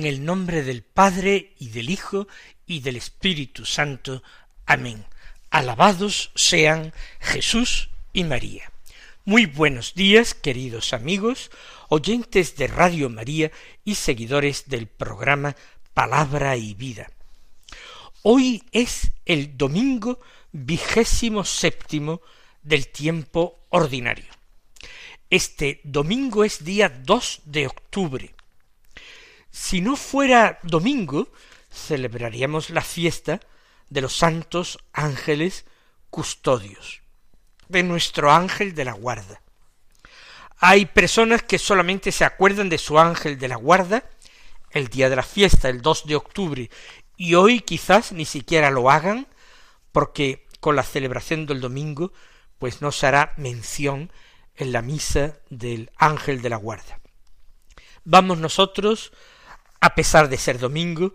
En el nombre del Padre y del Hijo y del Espíritu Santo. Amén. Alabados sean Jesús y María. Muy buenos días, queridos amigos, oyentes de Radio María y seguidores del programa Palabra y Vida. Hoy es el domingo vigésimo séptimo del tiempo ordinario. Este domingo es día 2 de octubre. Si no fuera domingo, celebraríamos la fiesta de los santos ángeles custodios, de nuestro ángel de la guarda. Hay personas que solamente se acuerdan de su ángel de la guarda el día de la fiesta, el 2 de octubre, y hoy quizás ni siquiera lo hagan, porque con la celebración del domingo, pues no se hará mención en la misa del ángel de la guarda. Vamos nosotros, a pesar de ser domingo,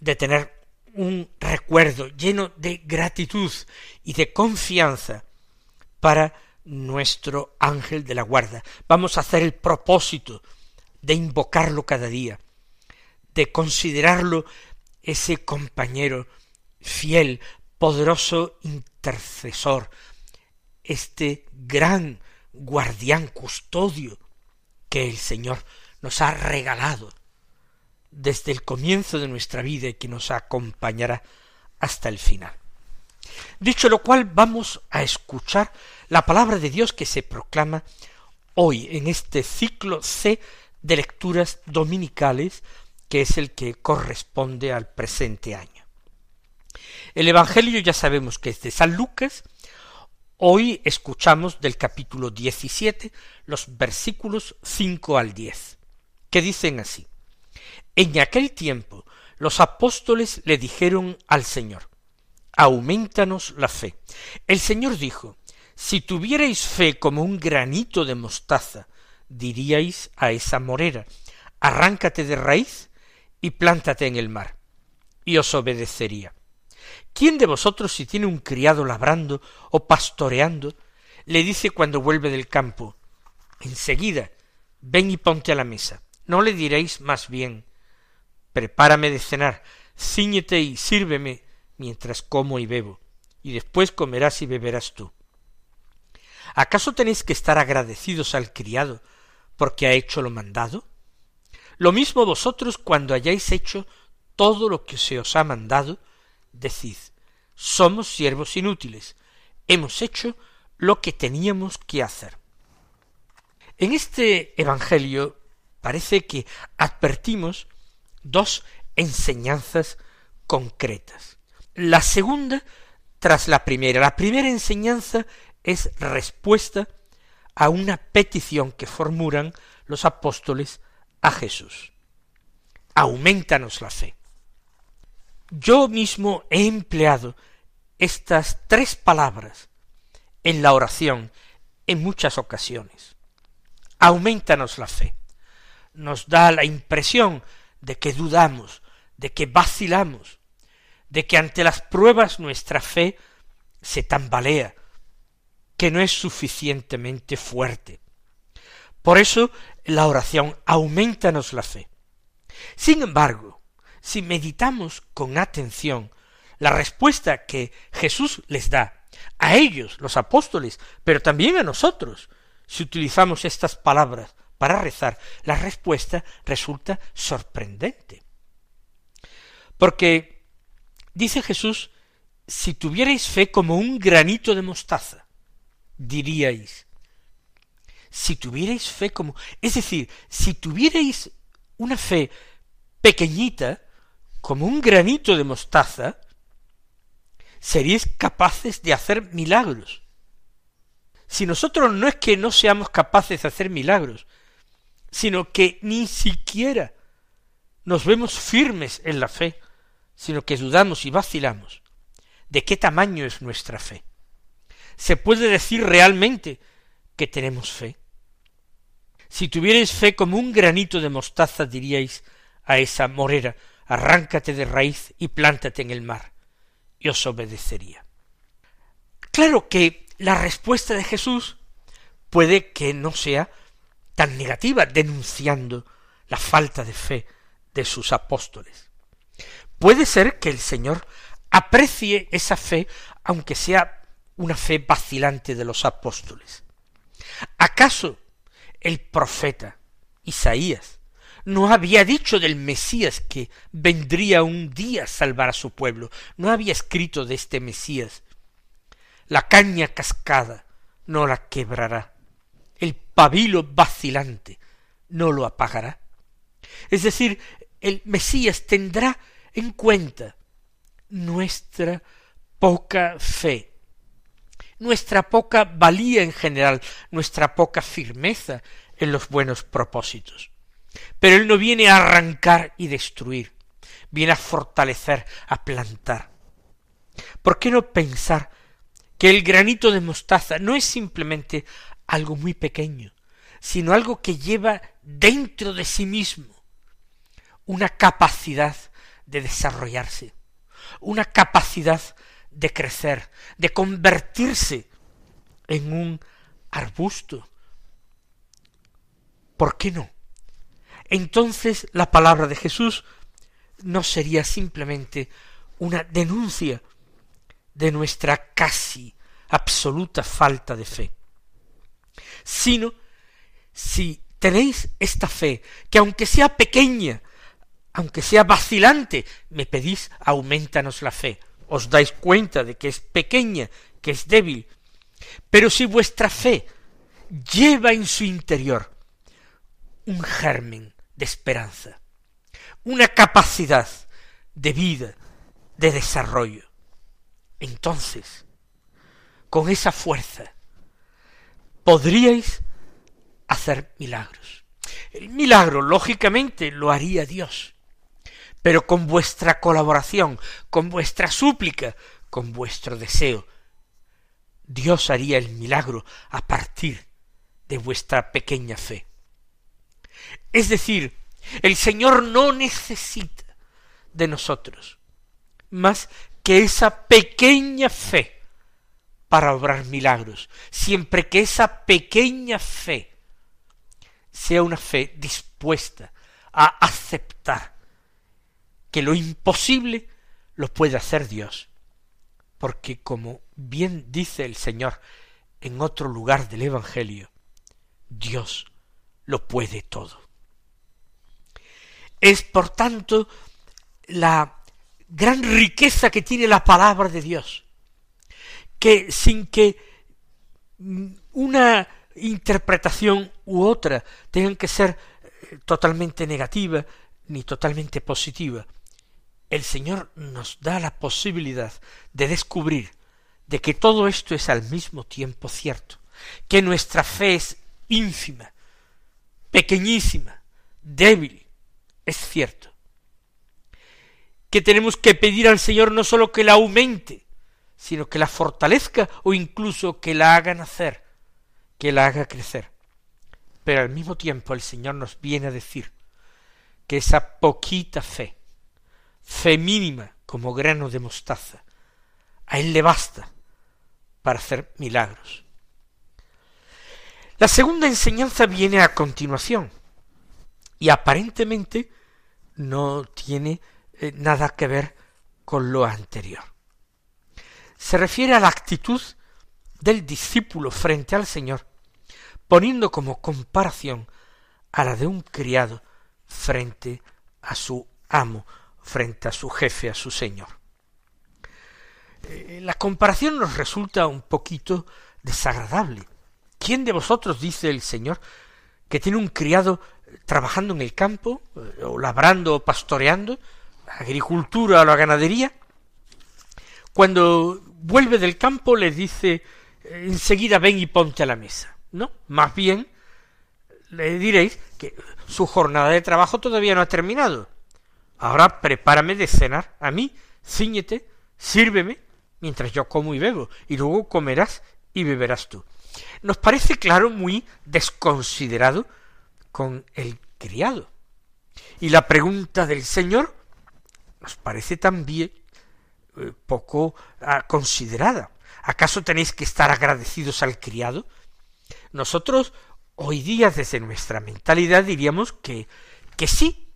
de tener un recuerdo lleno de gratitud y de confianza para nuestro ángel de la guarda. Vamos a hacer el propósito de invocarlo cada día, de considerarlo ese compañero fiel, poderoso intercesor, este gran guardián custodio que el Señor nos ha regalado desde el comienzo de nuestra vida y que nos acompañará hasta el final. Dicho lo cual, vamos a escuchar la palabra de Dios que se proclama hoy en este ciclo C de lecturas dominicales, que es el que corresponde al presente año. El Evangelio ya sabemos que es de San Lucas, hoy escuchamos del capítulo 17 los versículos 5 al 10, que dicen así. En aquel tiempo los apóstoles le dijeron al Señor, aumentanos la fe. El Señor dijo, si tuvierais fe como un granito de mostaza, diríais a esa morera, arráncate de raíz y plántate en el mar, y os obedecería. ¿Quién de vosotros si tiene un criado labrando o pastoreando, le dice cuando vuelve del campo, enseguida, ven y ponte a la mesa? ¿No le diréis más bien, prepárame de cenar, ciñete y sírveme mientras como y bebo, y después comerás y beberás tú. ¿Acaso tenéis que estar agradecidos al criado porque ha hecho lo mandado? Lo mismo vosotros cuando hayáis hecho todo lo que se os ha mandado, decid, somos siervos inútiles, hemos hecho lo que teníamos que hacer. En este Evangelio parece que advertimos dos enseñanzas concretas. La segunda tras la primera. La primera enseñanza es respuesta a una petición que formulan los apóstoles a Jesús. Aumentanos la fe. Yo mismo he empleado estas tres palabras en la oración en muchas ocasiones. Aumentanos la fe. Nos da la impresión de que dudamos, de que vacilamos, de que ante las pruebas nuestra fe se tambalea, que no es suficientemente fuerte. Por eso la oración aumentanos la fe. Sin embargo, si meditamos con atención la respuesta que Jesús les da a ellos, los apóstoles, pero también a nosotros, si utilizamos estas palabras para rezar, la respuesta resulta sorprendente. Porque dice Jesús, si tuvierais fe como un granito de mostaza, diríais, si tuvierais fe como, es decir, si tuvierais una fe pequeñita, como un granito de mostaza, seríais capaces de hacer milagros. Si nosotros no es que no seamos capaces de hacer milagros, sino que ni siquiera nos vemos firmes en la fe, sino que dudamos y vacilamos. de qué tamaño es nuestra fe. ¿Se puede decir realmente que tenemos fe? Si tuvierais fe como un granito de mostaza, diríais a esa morera, arráncate de raíz y plántate en el mar, y os obedecería. Claro que la respuesta de Jesús puede que no sea tan negativa, denunciando la falta de fe de sus apóstoles. Puede ser que el Señor aprecie esa fe, aunque sea una fe vacilante de los apóstoles. ¿Acaso el profeta Isaías no había dicho del Mesías que vendría un día a salvar a su pueblo, no había escrito de este Mesías. La caña cascada no la quebrará, el pabilo vacilante no lo apagará. Es decir, el Mesías tendrá en cuenta nuestra poca fe, nuestra poca valía en general, nuestra poca firmeza en los buenos propósitos. Pero Él no viene a arrancar y destruir, viene a fortalecer, a plantar. ¿Por qué no pensar que el granito de mostaza no es simplemente algo muy pequeño, sino algo que lleva dentro de sí mismo una capacidad de desarrollarse, una capacidad de crecer, de convertirse en un arbusto. ¿Por qué no? Entonces la palabra de Jesús no sería simplemente una denuncia de nuestra casi absoluta falta de fe, sino si tenéis esta fe, que aunque sea pequeña, aunque sea vacilante, me pedís, aumentanos la fe. Os dais cuenta de que es pequeña, que es débil. Pero si vuestra fe lleva en su interior un germen de esperanza, una capacidad de vida, de desarrollo, entonces, con esa fuerza, podríais hacer milagros. El milagro, lógicamente, lo haría Dios pero con vuestra colaboración, con vuestra súplica, con vuestro deseo. Dios haría el milagro a partir de vuestra pequeña fe. Es decir, el Señor no necesita de nosotros más que esa pequeña fe para obrar milagros, siempre que esa pequeña fe sea una fe dispuesta a aceptar que lo imposible lo puede hacer Dios. Porque como bien dice el Señor en otro lugar del Evangelio, Dios lo puede todo. Es por tanto la gran riqueza que tiene la palabra de Dios, que sin que una interpretación u otra tengan que ser eh, totalmente negativa ni totalmente positiva, el Señor nos da la posibilidad de descubrir de que todo esto es al mismo tiempo cierto, que nuestra fe es ínfima, pequeñísima, débil, es cierto, que tenemos que pedir al Señor no sólo que la aumente, sino que la fortalezca o incluso que la haga nacer, que la haga crecer. Pero al mismo tiempo el Señor nos viene a decir que esa poquita fe, fe mínima como grano de mostaza, a él le basta para hacer milagros. La segunda enseñanza viene a continuación y aparentemente no tiene eh, nada que ver con lo anterior. Se refiere a la actitud del discípulo frente al Señor, poniendo como comparación a la de un criado frente a su amo frente a su jefe, a su señor. Eh, la comparación nos resulta un poquito desagradable. ¿Quién de vosotros, dice el Señor, que tiene un criado trabajando en el campo, eh, o labrando o pastoreando, agricultura o la ganadería, cuando vuelve del campo le dice eh, enseguida ven y ponte a la mesa? No, más bien le diréis que su jornada de trabajo todavía no ha terminado, Ahora prepárame de cenar a mí, ciñete, sírveme, mientras yo como y bebo, y luego comerás y beberás tú. Nos parece, claro, muy desconsiderado con el criado. Y la pregunta del Señor nos parece también eh, poco ah, considerada. ¿Acaso tenéis que estar agradecidos al criado? Nosotros hoy día desde nuestra mentalidad diríamos que, que sí.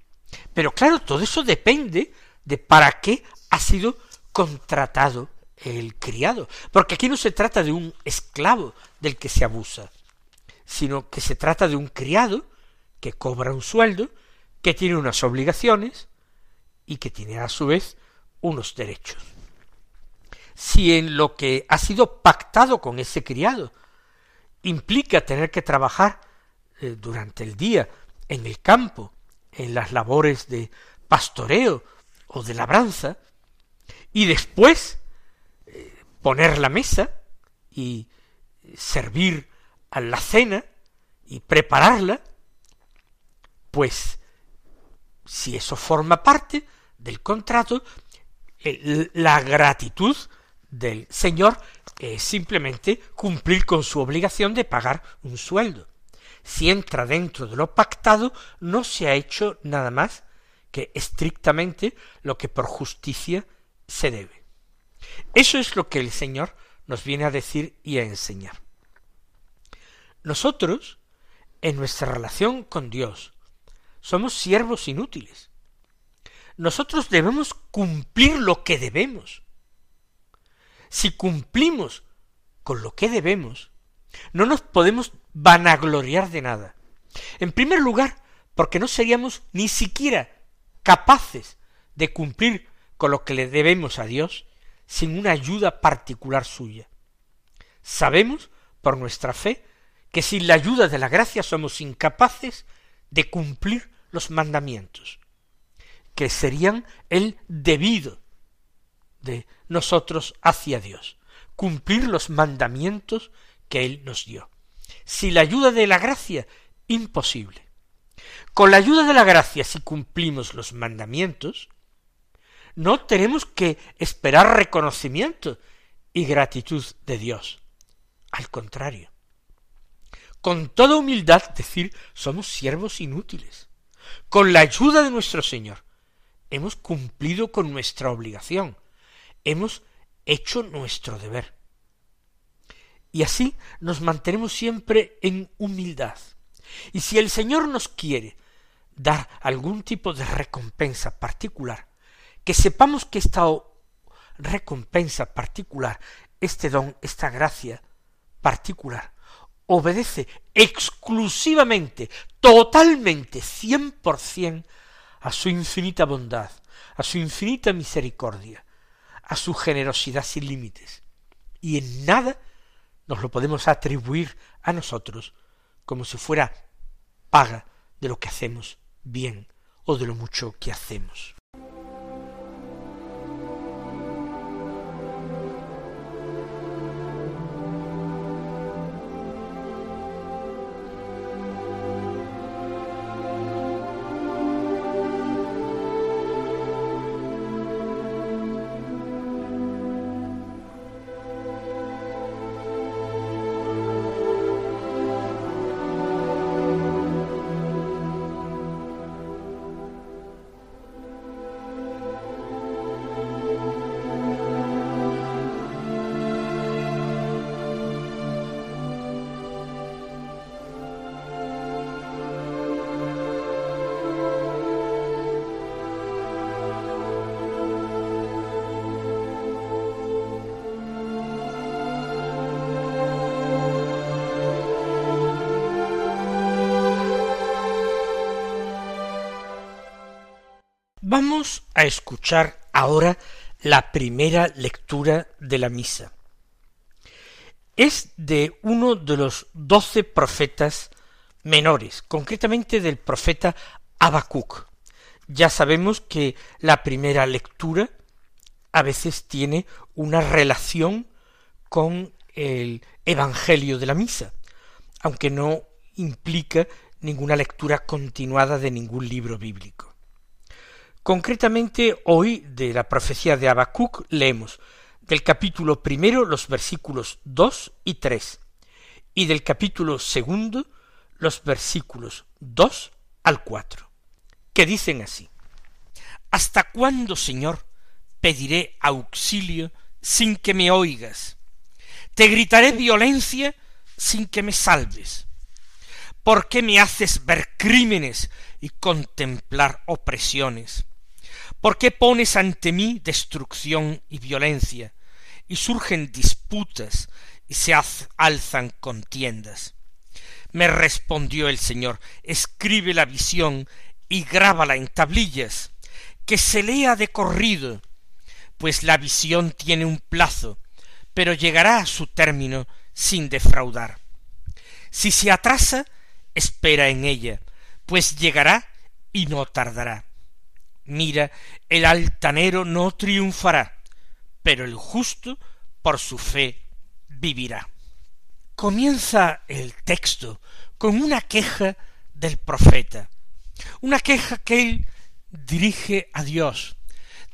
Pero claro, todo eso depende de para qué ha sido contratado el criado. Porque aquí no se trata de un esclavo del que se abusa, sino que se trata de un criado que cobra un sueldo, que tiene unas obligaciones y que tiene a su vez unos derechos. Si en lo que ha sido pactado con ese criado implica tener que trabajar eh, durante el día en el campo, en las labores de pastoreo o de labranza, y después eh, poner la mesa y servir a la cena y prepararla, pues si eso forma parte del contrato, la gratitud del Señor es simplemente cumplir con su obligación de pagar un sueldo. Si entra dentro de lo pactado, no se ha hecho nada más que estrictamente lo que por justicia se debe. Eso es lo que el Señor nos viene a decir y a enseñar. Nosotros, en nuestra relación con Dios, somos siervos inútiles. Nosotros debemos cumplir lo que debemos. Si cumplimos con lo que debemos, no nos podemos vanagloriar de nada. En primer lugar, porque no seríamos ni siquiera capaces de cumplir con lo que le debemos a Dios sin una ayuda particular suya. Sabemos, por nuestra fe, que sin la ayuda de la gracia somos incapaces de cumplir los mandamientos, que serían el debido de nosotros hacia Dios, cumplir los mandamientos que Él nos dio. Si la ayuda de la gracia, imposible. Con la ayuda de la gracia, si cumplimos los mandamientos, no tenemos que esperar reconocimiento y gratitud de Dios. Al contrario, con toda humildad decir somos siervos inútiles. Con la ayuda de nuestro Señor hemos cumplido con nuestra obligación, hemos hecho nuestro deber. Y así nos mantenemos siempre en humildad. Y si el Señor nos quiere dar algún tipo de recompensa particular, que sepamos que esta recompensa particular, este don, esta gracia particular, obedece exclusivamente, totalmente, cien por cien a su infinita bondad, a su infinita misericordia, a su generosidad sin límites. Y en nada nos lo podemos atribuir a nosotros como si fuera paga de lo que hacemos bien o de lo mucho que hacemos. Vamos a escuchar ahora la primera lectura de la misa. Es de uno de los doce profetas menores, concretamente del profeta Habacuc. Ya sabemos que la primera lectura a veces tiene una relación con el Evangelio de la misa, aunque no implica ninguna lectura continuada de ningún libro bíblico. Concretamente hoy de la profecía de Habacuc leemos del capítulo primero los versículos dos y tres, y del capítulo segundo los versículos dos al cuatro, que dicen así ¿Hasta cuándo, Señor, pediré auxilio sin que me oigas? Te gritaré violencia sin que me salves. ¿Por qué me haces ver crímenes y contemplar opresiones? ¿Por qué pones ante mí destrucción y violencia? Y surgen disputas y se alzan contiendas. Me respondió el Señor, escribe la visión y grábala en tablillas, que se lea de corrido, pues la visión tiene un plazo, pero llegará a su término sin defraudar. Si se atrasa, espera en ella, pues llegará y no tardará. Mira, el altanero no triunfará, pero el justo por su fe vivirá. Comienza el texto con una queja del profeta, una queja que él dirige a Dios,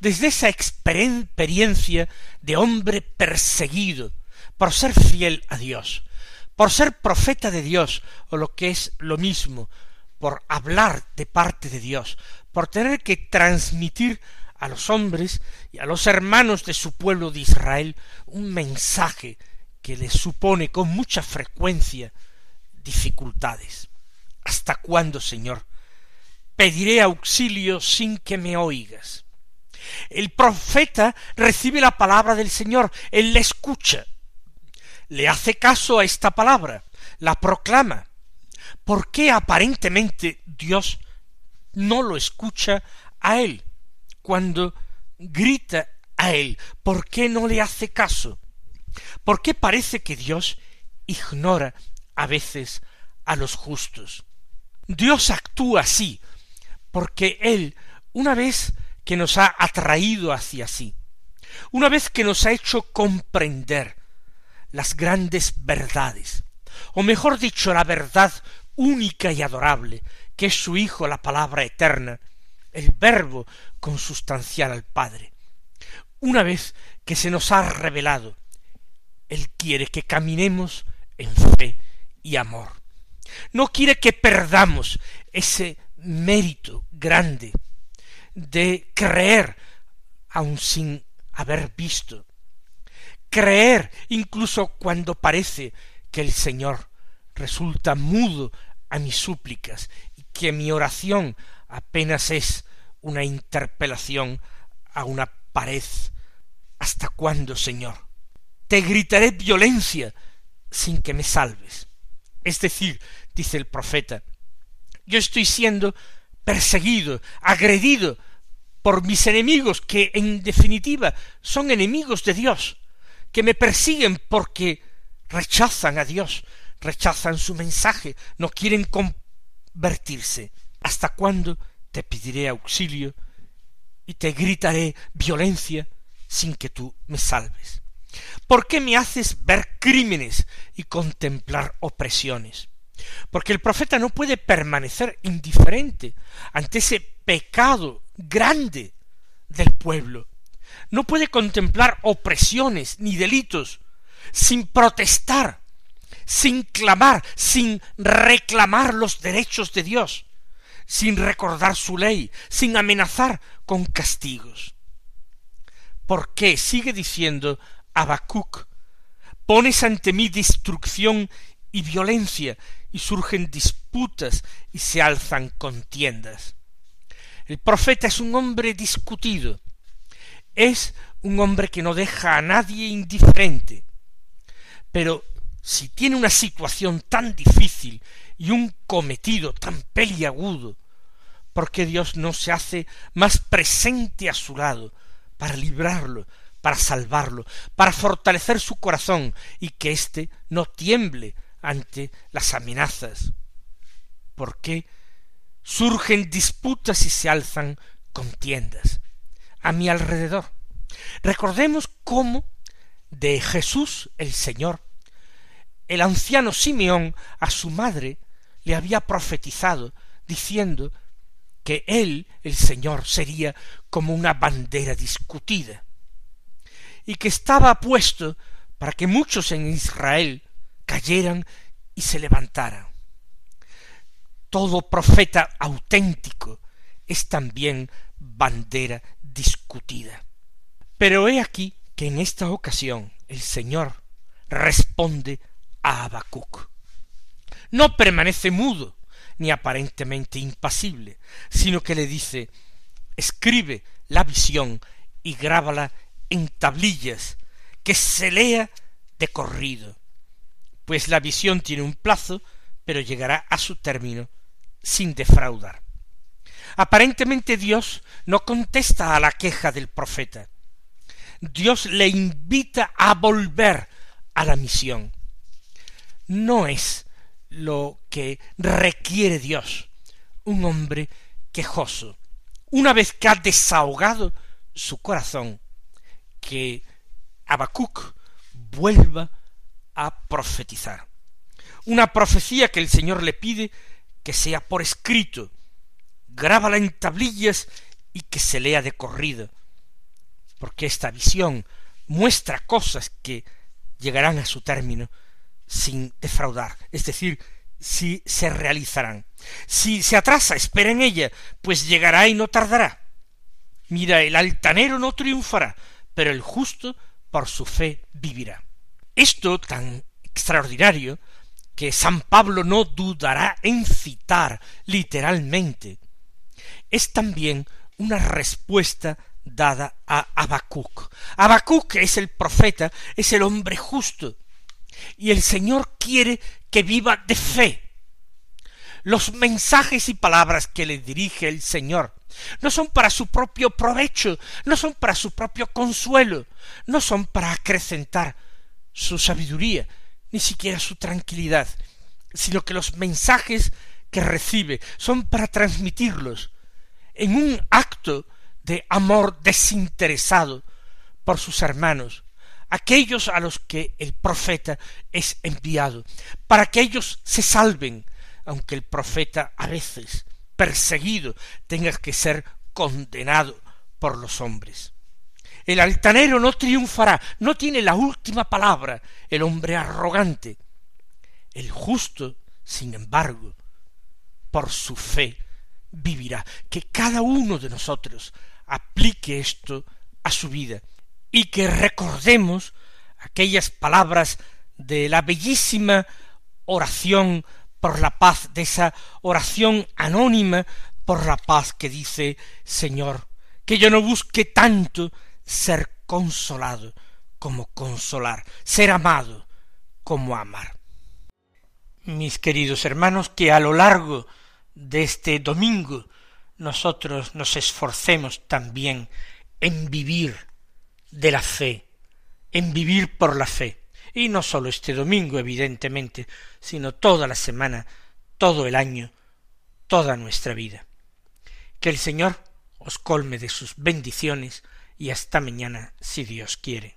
desde esa experiencia de hombre perseguido por ser fiel a Dios, por ser profeta de Dios, o lo que es lo mismo, por hablar de parte de Dios, por tener que transmitir a los hombres y a los hermanos de su pueblo de Israel un mensaje que les supone con mucha frecuencia dificultades. ¿Hasta cuándo, Señor, pediré auxilio sin que me oigas. El profeta recibe la palabra del Señor, él la escucha, le hace caso a esta palabra, la proclama. ¿Por qué aparentemente Dios no lo escucha a él cuando grita a él? ¿Por qué no le hace caso? ¿Por qué parece que Dios ignora a veces a los justos? Dios actúa así porque Él, una vez que nos ha atraído hacia sí, una vez que nos ha hecho comprender las grandes verdades, o mejor dicho, la verdad única y adorable, que es su Hijo, la palabra eterna, el Verbo consustancial al Padre. Una vez que se nos ha revelado, Él quiere que caminemos en fe y amor. No quiere que perdamos ese mérito grande de creer aun sin haber visto, creer incluso cuando parece que el Señor resulta mudo a mis súplicas y que mi oración apenas es una interpelación a una pared. ¿Hasta cuándo, Señor? Te gritaré violencia sin que me salves. Es decir, dice el profeta, yo estoy siendo perseguido, agredido por mis enemigos, que en definitiva son enemigos de Dios, que me persiguen porque rechazan a Dios, rechazan su mensaje, no quieren convertirse. ¿Hasta cuándo te pediré auxilio y te gritaré violencia sin que tú me salves? ¿Por qué me haces ver crímenes y contemplar opresiones? Porque el profeta no puede permanecer indiferente ante ese pecado grande del pueblo. No puede contemplar opresiones ni delitos sin protestar, sin clamar, sin reclamar los derechos de Dios, sin recordar su ley, sin amenazar con castigos. ¿Por qué? Sigue diciendo Habacuc, pones ante mí destrucción y violencia, y surgen disputas y se alzan contiendas. El profeta es un hombre discutido, es un hombre que no deja a nadie indiferente, pero si tiene una situación tan difícil y un cometido tan peliagudo, ¿por qué Dios no se hace más presente a su lado para librarlo, para salvarlo, para fortalecer su corazón y que éste no tiemble ante las amenazas? ¿Por qué surgen disputas y se alzan contiendas a mi alrededor? Recordemos cómo de Jesús el Señor, el anciano Simeón a su madre le había profetizado, diciendo que él, el Señor, sería como una bandera discutida. y que estaba puesto para que muchos en Israel cayeran y se levantaran. Todo profeta auténtico es también bandera discutida. Pero he aquí que en esta ocasión el Señor responde a. No permanece mudo, ni aparentemente impasible, sino que le dice escribe la visión y grábala en tablillas, que se lea de corrido, pues la visión tiene un plazo, pero llegará a su término sin defraudar. Aparentemente Dios no contesta a la queja del profeta. Dios le invita a volver a la misión. No es lo que requiere Dios, un hombre quejoso, una vez que ha desahogado su corazón, que Habacuc vuelva a profetizar. Una profecía que el Señor le pide que sea por escrito, grábala en tablillas y que se lea de corrido, porque esta visión muestra cosas que llegarán a su término sin defraudar, es decir, si se realizarán. Si se atrasa, espera en ella, pues llegará y no tardará. Mira, el altanero no triunfará, pero el justo por su fe vivirá. Esto tan extraordinario que San Pablo no dudará en citar literalmente, es también una respuesta dada a Habacuc. Habacuc es el profeta, es el hombre justo, y el Señor quiere que viva de fe. Los mensajes y palabras que le dirige el Señor no son para su propio provecho, no son para su propio consuelo, no son para acrecentar su sabiduría, ni siquiera su tranquilidad, sino que los mensajes que recibe son para transmitirlos en un acto de amor desinteresado por sus hermanos, aquellos a los que el profeta es enviado, para que ellos se salven, aunque el profeta a veces, perseguido, tenga que ser condenado por los hombres. El altanero no triunfará, no tiene la última palabra, el hombre arrogante. El justo, sin embargo, por su fe vivirá. Que cada uno de nosotros aplique esto a su vida y que recordemos aquellas palabras de la bellísima oración por la paz, de esa oración anónima por la paz que dice Señor, que yo no busque tanto ser consolado como consolar, ser amado como amar. Mis queridos hermanos, que a lo largo de este domingo nosotros nos esforcemos también en vivir de la fe, en vivir por la fe, y no sólo este domingo, evidentemente, sino toda la semana, todo el año, toda nuestra vida. Que el Señor os colme de sus bendiciones y hasta mañana si Dios quiere.